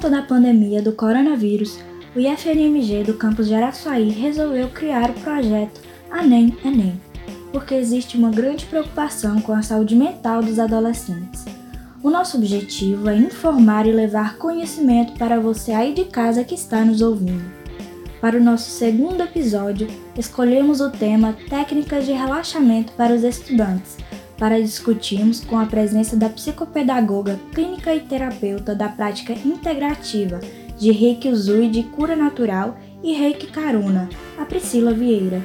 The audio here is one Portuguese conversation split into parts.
conta da pandemia do coronavírus, o IFNMG do campus de Araçuaí resolveu criar o projeto ANEM Enem, porque existe uma grande preocupação com a saúde mental dos adolescentes. O nosso objetivo é informar e levar conhecimento para você aí de casa que está nos ouvindo. Para o nosso segundo episódio, escolhemos o tema Técnicas de Relaxamento para os Estudantes, para discutirmos com a presença da psicopedagoga, clínica e terapeuta da prática integrativa de Reiki Uzui de cura natural e Reiki Karuna, a Priscila Vieira.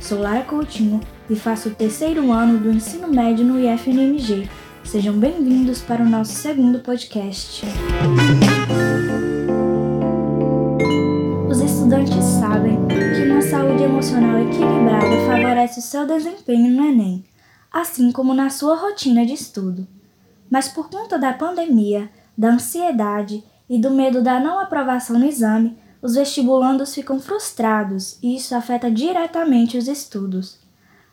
Sou Lara Coutinho e faço o terceiro ano do ensino médio no IFNMG. Sejam bem-vindos para o nosso segundo podcast. Os estudantes sabem que uma saúde emocional equilibrada favorece o seu desempenho no Enem, assim como na sua rotina de estudo. Mas por conta da pandemia, da ansiedade e do medo da não aprovação no exame, os vestibulandos ficam frustrados e isso afeta diretamente os estudos.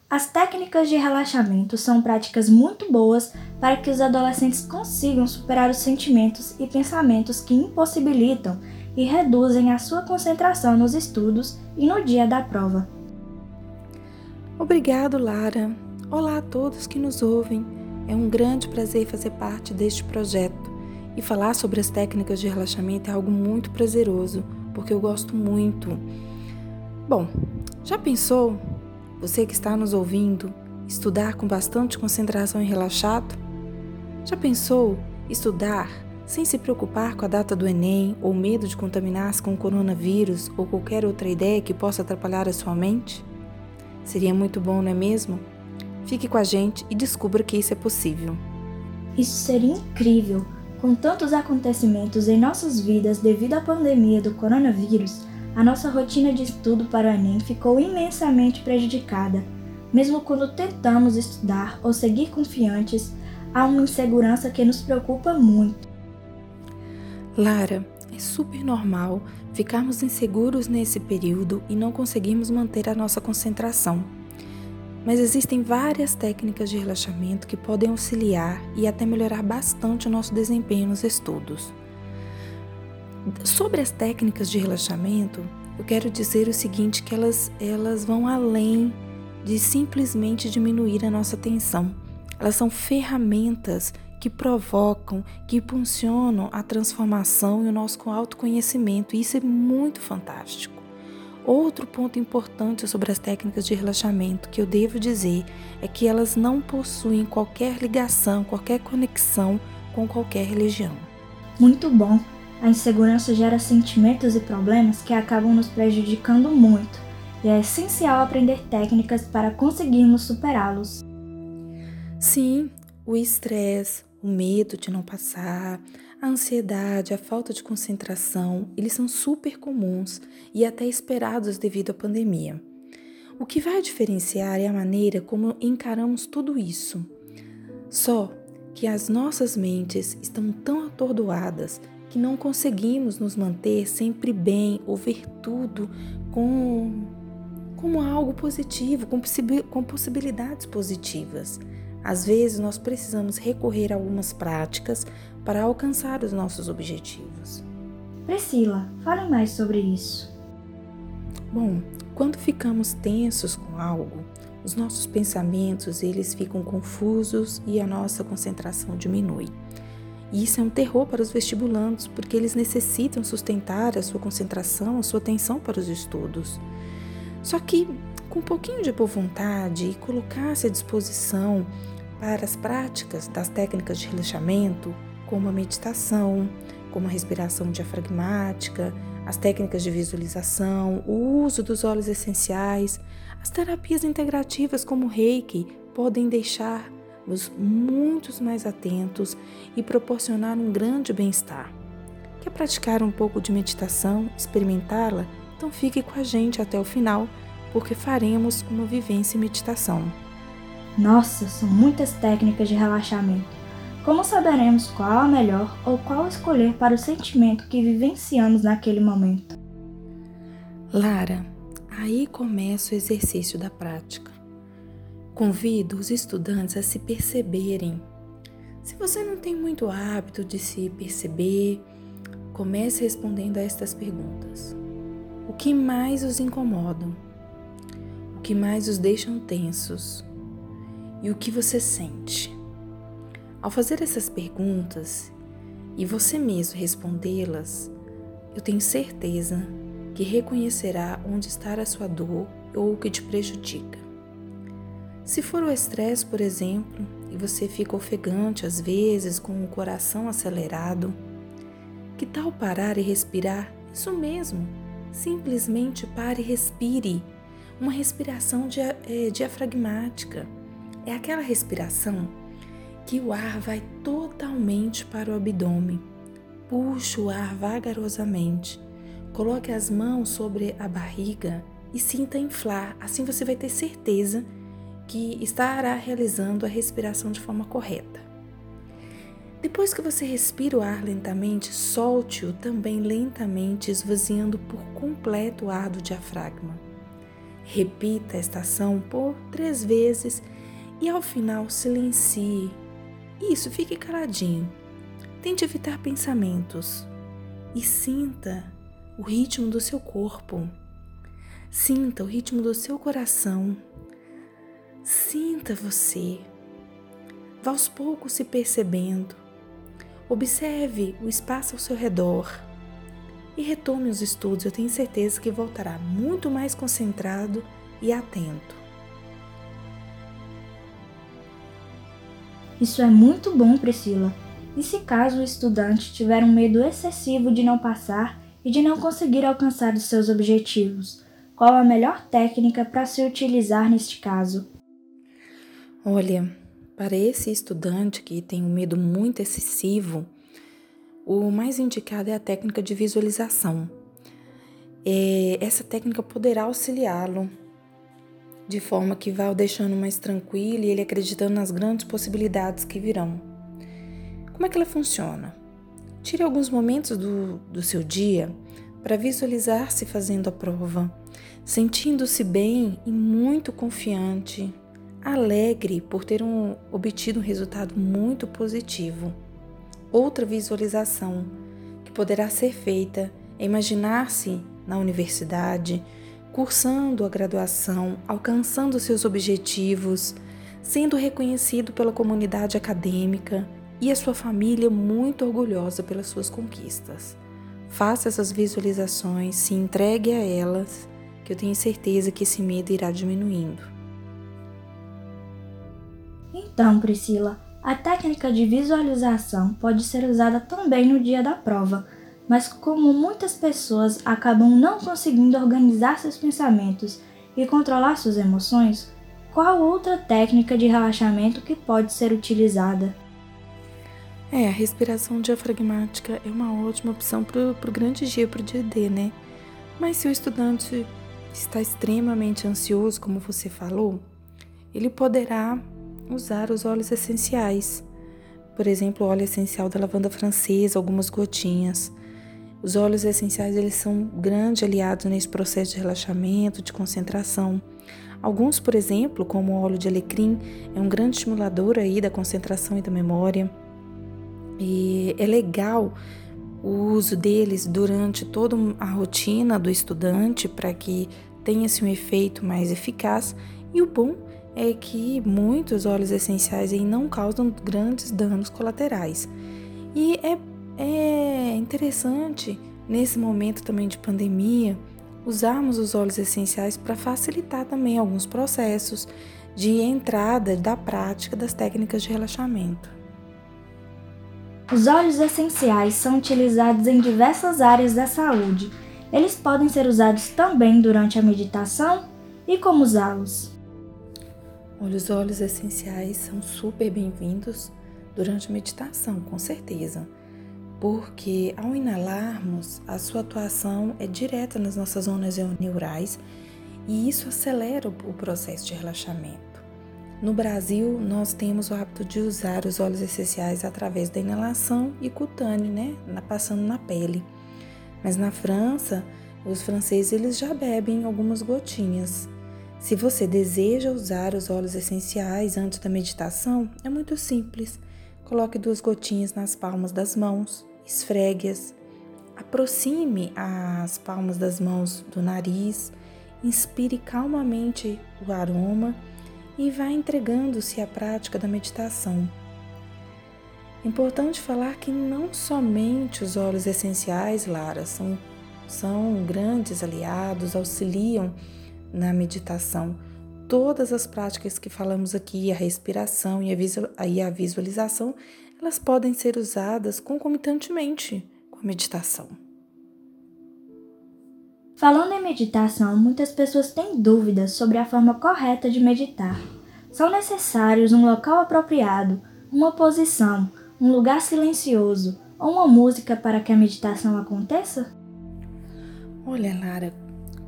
As técnicas de relaxamento são práticas muito boas para que os adolescentes consigam superar os sentimentos e pensamentos que impossibilitam e reduzem a sua concentração nos estudos e no dia da prova. Obrigado, Lara. Olá a todos que nos ouvem. É um grande prazer fazer parte deste projeto. E falar sobre as técnicas de relaxamento é algo muito prazeroso, porque eu gosto muito. Bom, já pensou, você que está nos ouvindo, estudar com bastante concentração e relaxado? Já pensou estudar sem se preocupar com a data do Enem ou medo de contaminar-se com o coronavírus ou qualquer outra ideia que possa atrapalhar a sua mente? Seria muito bom, não é mesmo? Fique com a gente e descubra que isso é possível. Isso seria incrível! Com tantos acontecimentos em nossas vidas devido à pandemia do coronavírus, a nossa rotina de estudo para o Enem ficou imensamente prejudicada. Mesmo quando tentamos estudar ou seguir confiantes, há uma insegurança que nos preocupa muito. Lara, é super normal ficarmos inseguros nesse período e não conseguirmos manter a nossa concentração mas existem várias técnicas de relaxamento que podem auxiliar e até melhorar bastante o nosso desempenho nos estudos. Sobre as técnicas de relaxamento, eu quero dizer o seguinte que elas, elas vão além de simplesmente diminuir a nossa tensão. Elas são ferramentas que provocam, que impulsionam a transformação e o nosso autoconhecimento. E isso é muito fantástico. Outro ponto importante sobre as técnicas de relaxamento que eu devo dizer é que elas não possuem qualquer ligação, qualquer conexão com qualquer religião. Muito bom! A insegurança gera sentimentos e problemas que acabam nos prejudicando muito, e é essencial aprender técnicas para conseguirmos superá-los. Sim, o estresse, o medo de não passar, a ansiedade, a falta de concentração, eles são super comuns e até esperados devido à pandemia. O que vai diferenciar é a maneira como encaramos tudo isso. Só que as nossas mentes estão tão atordoadas que não conseguimos nos manter sempre bem ou ver tudo com, como algo positivo, com, com possibilidades positivas. Às vezes, nós precisamos recorrer a algumas práticas para alcançar os nossos objetivos. Priscila, fale mais sobre isso. Bom, quando ficamos tensos com algo, os nossos pensamentos eles ficam confusos e a nossa concentração diminui. E isso é um terror para os vestibulandos, porque eles necessitam sustentar a sua concentração, a sua atenção para os estudos. Só que com um pouquinho de boa vontade e colocar-se à disposição para as práticas das técnicas de relaxamento, como a meditação, como a respiração diafragmática, as técnicas de visualização, o uso dos óleos essenciais, as terapias integrativas como o Reiki podem deixar-nos muito mais atentos e proporcionar um grande bem-estar. Quer praticar um pouco de meditação, experimentá-la? Então fique com a gente até o final porque faremos uma vivência em meditação. Nossa, são muitas técnicas de relaxamento. Como saberemos qual a melhor ou qual escolher para o sentimento que vivenciamos naquele momento? Lara, aí começa o exercício da prática. Convido os estudantes a se perceberem. Se você não tem muito hábito de se perceber, comece respondendo a estas perguntas. O que mais os incomoda? O que mais os deixam tensos? E o que você sente? Ao fazer essas perguntas e você mesmo respondê-las, eu tenho certeza que reconhecerá onde está a sua dor ou o que te prejudica. Se for o estresse, por exemplo, e você fica ofegante às vezes, com o coração acelerado, que tal parar e respirar? Isso mesmo, Simplesmente pare e respire. Uma respiração dia, é, diafragmática. É aquela respiração que o ar vai totalmente para o abdômen. Puxe o ar vagarosamente. Coloque as mãos sobre a barriga e sinta inflar. Assim você vai ter certeza que estará realizando a respiração de forma correta. Depois que você respira o ar lentamente, solte-o também lentamente, esvaziando por completo o ar do diafragma. Repita esta ação por três vezes e ao final silencie. Isso, fique caladinho. Tente evitar pensamentos e sinta o ritmo do seu corpo. Sinta o ritmo do seu coração. Sinta você. Vá aos poucos se percebendo Observe o espaço ao seu redor e retome os estudos. Eu tenho certeza que voltará muito mais concentrado e atento. Isso é muito bom, Priscila. E se caso o estudante tiver um medo excessivo de não passar e de não conseguir alcançar os seus objetivos, qual a melhor técnica para se utilizar neste caso? Olha, para esse estudante que tem um medo muito excessivo, o mais indicado é a técnica de visualização. É, essa técnica poderá auxiliá-lo de forma que vá o deixando mais tranquilo e ele acreditando nas grandes possibilidades que virão. Como é que ela funciona? Tire alguns momentos do, do seu dia para visualizar-se fazendo a prova, sentindo-se bem e muito confiante alegre por ter um, obtido um resultado muito positivo. Outra visualização que poderá ser feita é imaginar-se na universidade, cursando a graduação, alcançando seus objetivos, sendo reconhecido pela comunidade acadêmica e a sua família muito orgulhosa pelas suas conquistas. Faça essas visualizações, se entregue a elas, que eu tenho certeza que esse medo irá diminuindo. Então, Priscila, a técnica de visualização pode ser usada também no dia da prova, mas como muitas pessoas acabam não conseguindo organizar seus pensamentos e controlar suas emoções, qual outra técnica de relaxamento que pode ser utilizada? É, a respiração diafragmática é uma ótima opção para o grande dia, para o dia D, né? Mas se o estudante está extremamente ansioso, como você falou, ele poderá usar os óleos essenciais. Por exemplo, o óleo essencial da lavanda francesa, algumas gotinhas. Os óleos essenciais eles são grandes aliados nesse processo de relaxamento, de concentração. Alguns, por exemplo, como o óleo de alecrim, é um grande estimulador aí da concentração e da memória. E é legal o uso deles durante toda a rotina do estudante para que tenha-se um efeito mais eficaz. E o bom é que muitos óleos essenciais aí não causam grandes danos colaterais. E é, é interessante, nesse momento também de pandemia, usarmos os óleos essenciais para facilitar também alguns processos de entrada da prática das técnicas de relaxamento. Os óleos essenciais são utilizados em diversas áreas da saúde. Eles podem ser usados também durante a meditação e como usá-los? Olha, os óleos essenciais são super bem-vindos durante a meditação, com certeza, porque ao inalarmos, a sua atuação é direta nas nossas zonas neurais e isso acelera o processo de relaxamento. No Brasil, nós temos o hábito de usar os óleos essenciais através da inalação e cutâneo, né, passando na pele. Mas na França, os franceses eles já bebem algumas gotinhas se você deseja usar os óleos essenciais antes da meditação, é muito simples. Coloque duas gotinhas nas palmas das mãos, esfregue-as, Aproxime as palmas das mãos do nariz, inspire calmamente o aroma e vá entregando-se à prática da meditação. Importante falar que não somente os óleos essenciais, Lara, são, são grandes aliados, auxiliam na meditação. Todas as práticas que falamos aqui, a respiração e a visualização, elas podem ser usadas concomitantemente com a meditação. Falando em meditação, muitas pessoas têm dúvidas sobre a forma correta de meditar. São necessários um local apropriado, uma posição, um lugar silencioso ou uma música para que a meditação aconteça? Olha, Lara,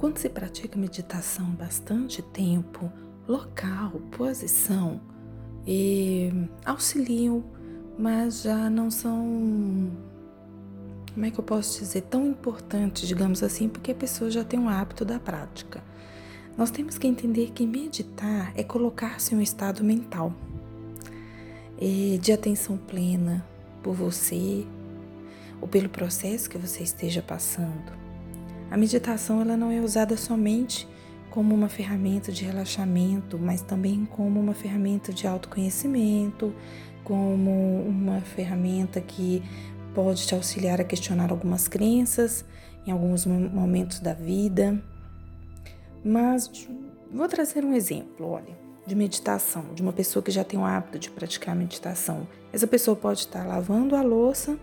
quando se pratica meditação bastante tempo, local, posição, auxiliam, mas já não são como é que eu posso dizer, tão importante, digamos assim, porque a pessoa já tem um hábito da prática. Nós temos que entender que meditar é colocar-se em um estado mental de atenção plena por você ou pelo processo que você esteja passando. A meditação ela não é usada somente como uma ferramenta de relaxamento, mas também como uma ferramenta de autoconhecimento, como uma ferramenta que pode te auxiliar a questionar algumas crenças em alguns momentos da vida. Mas vou trazer um exemplo, olha, de meditação, de uma pessoa que já tem o hábito de praticar meditação. Essa pessoa pode estar lavando a louça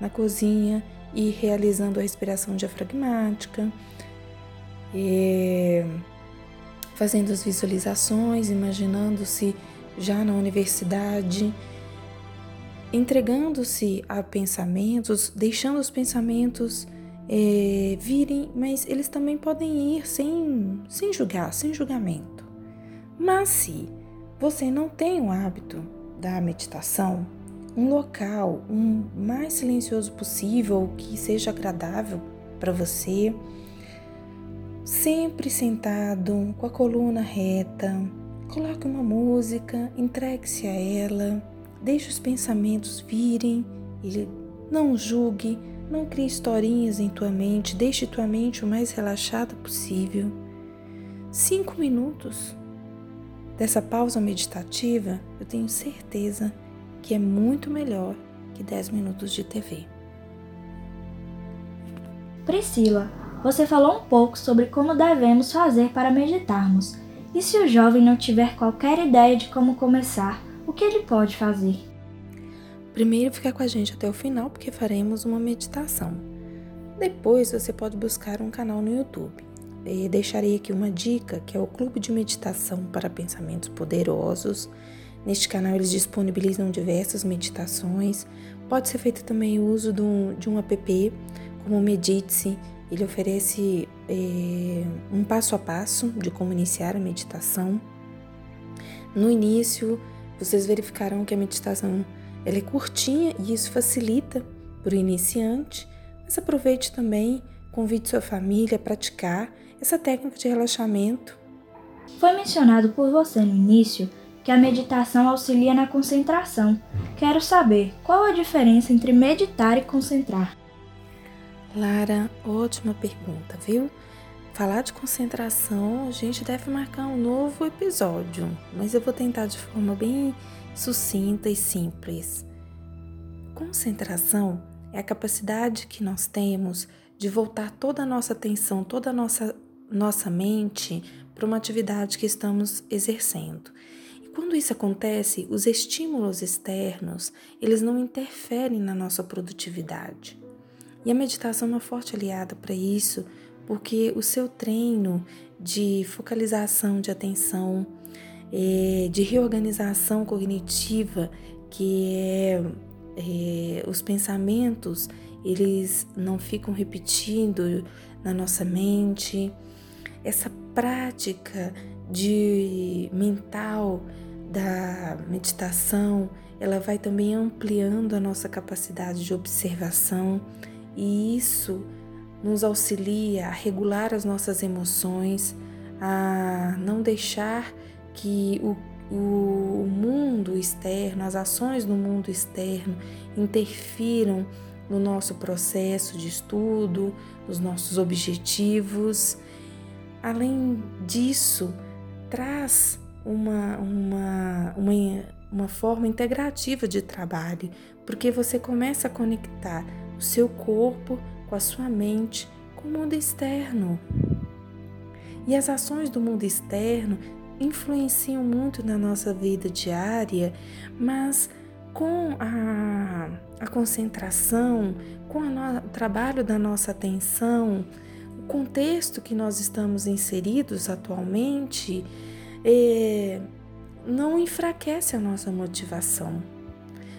na cozinha e realizando a respiração diafragmática, fazendo as visualizações, imaginando-se já na universidade entregando-se a pensamentos, deixando os pensamentos é, virem, mas eles também podem ir sem, sem julgar, sem julgamento. Mas se você não tem o hábito da meditação, um local um mais silencioso possível, que seja agradável para você, sempre sentado, com a coluna reta, coloque uma música, entregue-se a ela Deixe os pensamentos virem e não julgue, não crie historinhas em tua mente, deixe tua mente o mais relaxada possível. Cinco minutos dessa pausa meditativa, eu tenho certeza que é muito melhor que dez minutos de TV. Priscila, você falou um pouco sobre como devemos fazer para meditarmos. E se o jovem não tiver qualquer ideia de como começar, o que ele pode fazer? Primeiro, fica com a gente até o final, porque faremos uma meditação. Depois, você pode buscar um canal no YouTube. E deixarei aqui uma dica, que é o Clube de Meditação para Pensamentos Poderosos. Neste canal, eles disponibilizam diversas meditações. Pode ser feito também o uso de um, de um app, como o Medite-se. Ele oferece é, um passo a passo de como iniciar a meditação. No início, vocês verificarão que a meditação ela é curtinha e isso facilita para o iniciante, mas aproveite também, convide sua família a praticar essa técnica de relaxamento. Foi mencionado por você no início que a meditação auxilia na concentração. Quero saber qual a diferença entre meditar e concentrar. Lara, ótima pergunta, viu? Falar de concentração, a gente deve marcar um novo episódio, mas eu vou tentar de forma bem sucinta e simples. Concentração é a capacidade que nós temos de voltar toda a nossa atenção, toda a nossa, nossa mente para uma atividade que estamos exercendo. Quando isso acontece, os estímulos externos, eles não interferem na nossa produtividade. E a meditação é uma forte aliada para isso, porque o seu treino de focalização de atenção, é, de reorganização cognitiva, que é, é os pensamentos, eles não ficam repetindo na nossa mente. Essa prática de mental da meditação, ela vai também ampliando a nossa capacidade de observação e isso nos auxilia a regular as nossas emoções, a não deixar que o, o mundo externo, as ações no mundo externo interfiram no nosso processo de estudo, nos nossos objetivos. Além disso, traz uma, uma, uma, uma forma integrativa de trabalho, porque você começa a conectar o seu corpo com a sua mente, com o mundo externo. E as ações do mundo externo influenciam muito na nossa vida diária, mas com a, a concentração, com o trabalho da nossa atenção, contexto que nós estamos inseridos atualmente, é, não enfraquece a nossa motivação.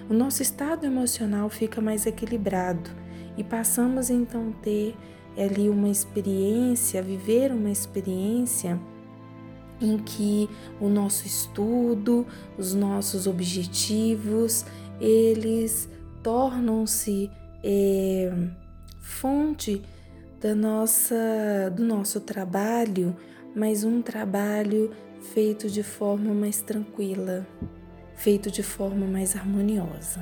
O nosso estado emocional fica mais equilibrado e passamos então a ter ali uma experiência, viver uma experiência em que o nosso estudo, os nossos objetivos, eles tornam-se é, fonte da nossa, do nosso trabalho, mas um trabalho feito de forma mais tranquila, feito de forma mais harmoniosa.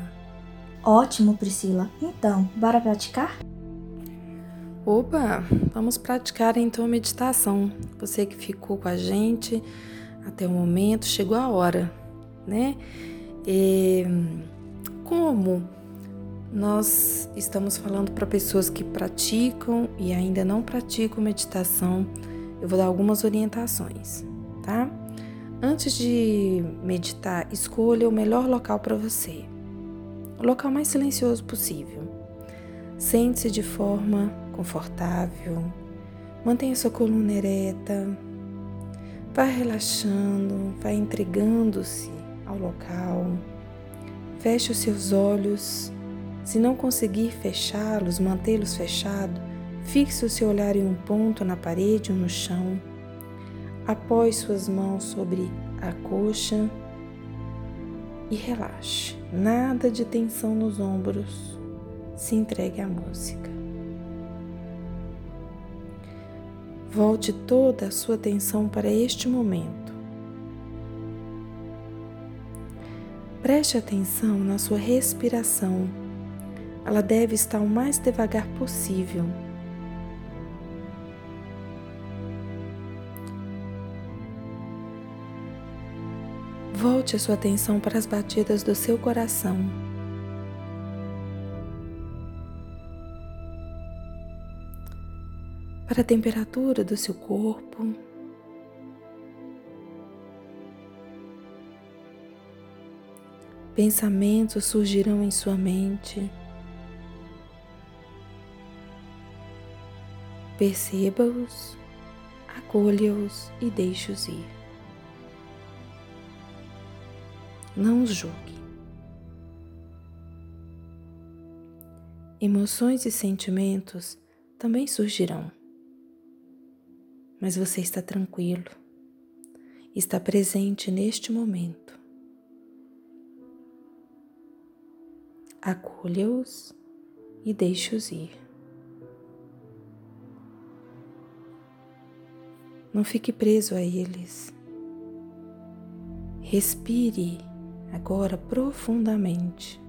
Ótimo, Priscila. Então, bora praticar? Opa, vamos praticar então a meditação. Você que ficou com a gente até o momento, chegou a hora, né? E como nós estamos falando para pessoas que praticam e ainda não praticam meditação, eu vou dar algumas orientações, tá? Antes de meditar, escolha o melhor local para você, o local mais silencioso possível. Sente-se de forma confortável, mantenha sua coluna ereta, vá relaxando, vá entregando-se ao local. Feche os seus olhos. Se não conseguir fechá-los, mantê-los fechados, fixe o seu olhar em um ponto na parede ou no chão. Apoie suas mãos sobre a coxa e relaxe. Nada de tensão nos ombros. Se entregue à música. Volte toda a sua atenção para este momento. Preste atenção na sua respiração. Ela deve estar o mais devagar possível. Volte a sua atenção para as batidas do seu coração. para a temperatura do seu corpo. Pensamentos surgirão em sua mente. Perceba-os, acolha-os e deixe-os ir. Não os julgue. Emoções e sentimentos também surgirão mas você está tranquilo, está presente neste momento. Acolha-os e deixe-os ir. Não fique preso a eles. Respire agora profundamente.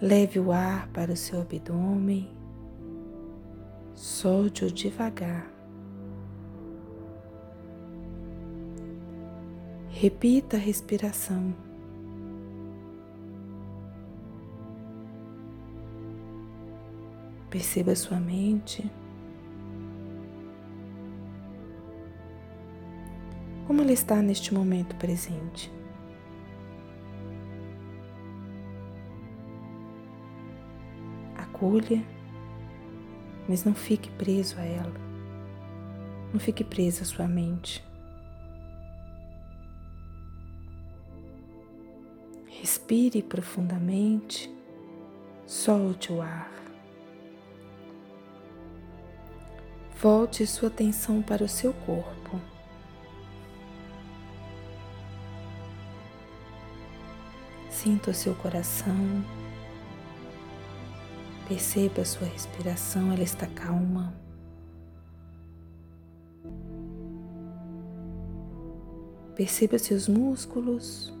Leve o ar para o seu abdômen solte-o devagar. Repita a respiração. Perceba sua mente. Ela está neste momento presente? Acolha mas não fique preso a ela. Não fique preso à sua mente. Respire profundamente, solte o ar. Volte sua atenção para o seu corpo. Sinta o seu coração Perceba a sua respiração, ela está calma. Perceba seus músculos.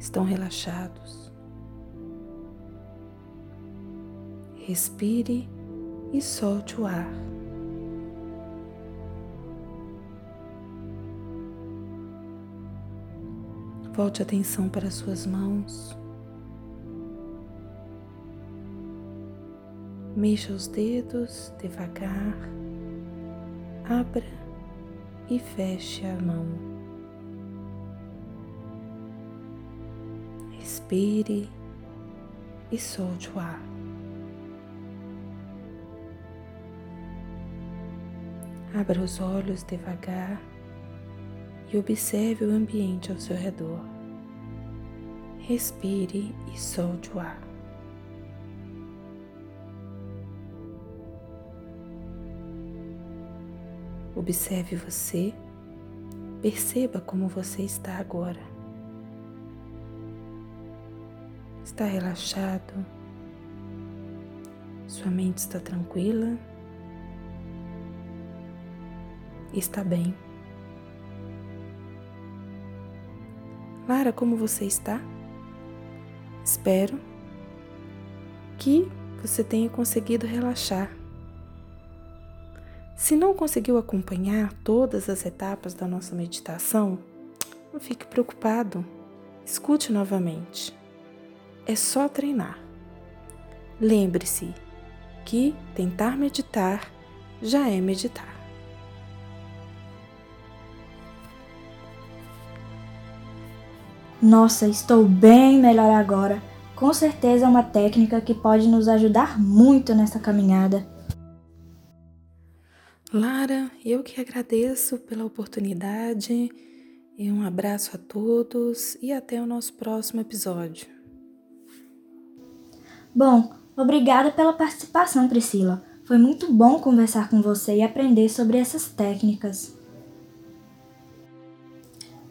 estão relaxados. Respire e solte o ar. Volte a atenção para suas mãos. Mexa os dedos devagar. Abra e feche a mão. Respire e solte o ar. Abra os olhos devagar e observe o ambiente ao seu redor. Respire e solte o ar. Observe você, perceba como você está agora. Está relaxado? Sua mente está tranquila? Está bem. Lara, como você está? Espero que você tenha conseguido relaxar. Se não conseguiu acompanhar todas as etapas da nossa meditação, não fique preocupado. Escute novamente. É só treinar. Lembre-se que tentar meditar já é meditar. Nossa, estou bem melhor agora. Com certeza é uma técnica que pode nos ajudar muito nessa caminhada. Lara, eu que agradeço pela oportunidade e um abraço a todos e até o nosso próximo episódio. Bom, obrigada pela participação, Priscila. Foi muito bom conversar com você e aprender sobre essas técnicas.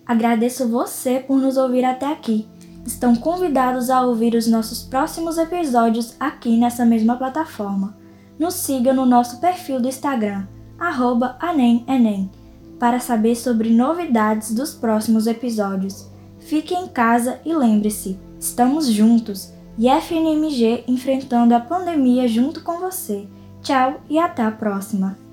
Agradeço você por nos ouvir até aqui. Estão convidados a ouvir os nossos próximos episódios aqui nessa mesma plataforma. Nos siga no nosso perfil do Instagram anemenem, para saber sobre novidades dos próximos episódios. Fique em casa e lembre-se, estamos juntos e FNMG enfrentando a pandemia junto com você. Tchau e até a próxima!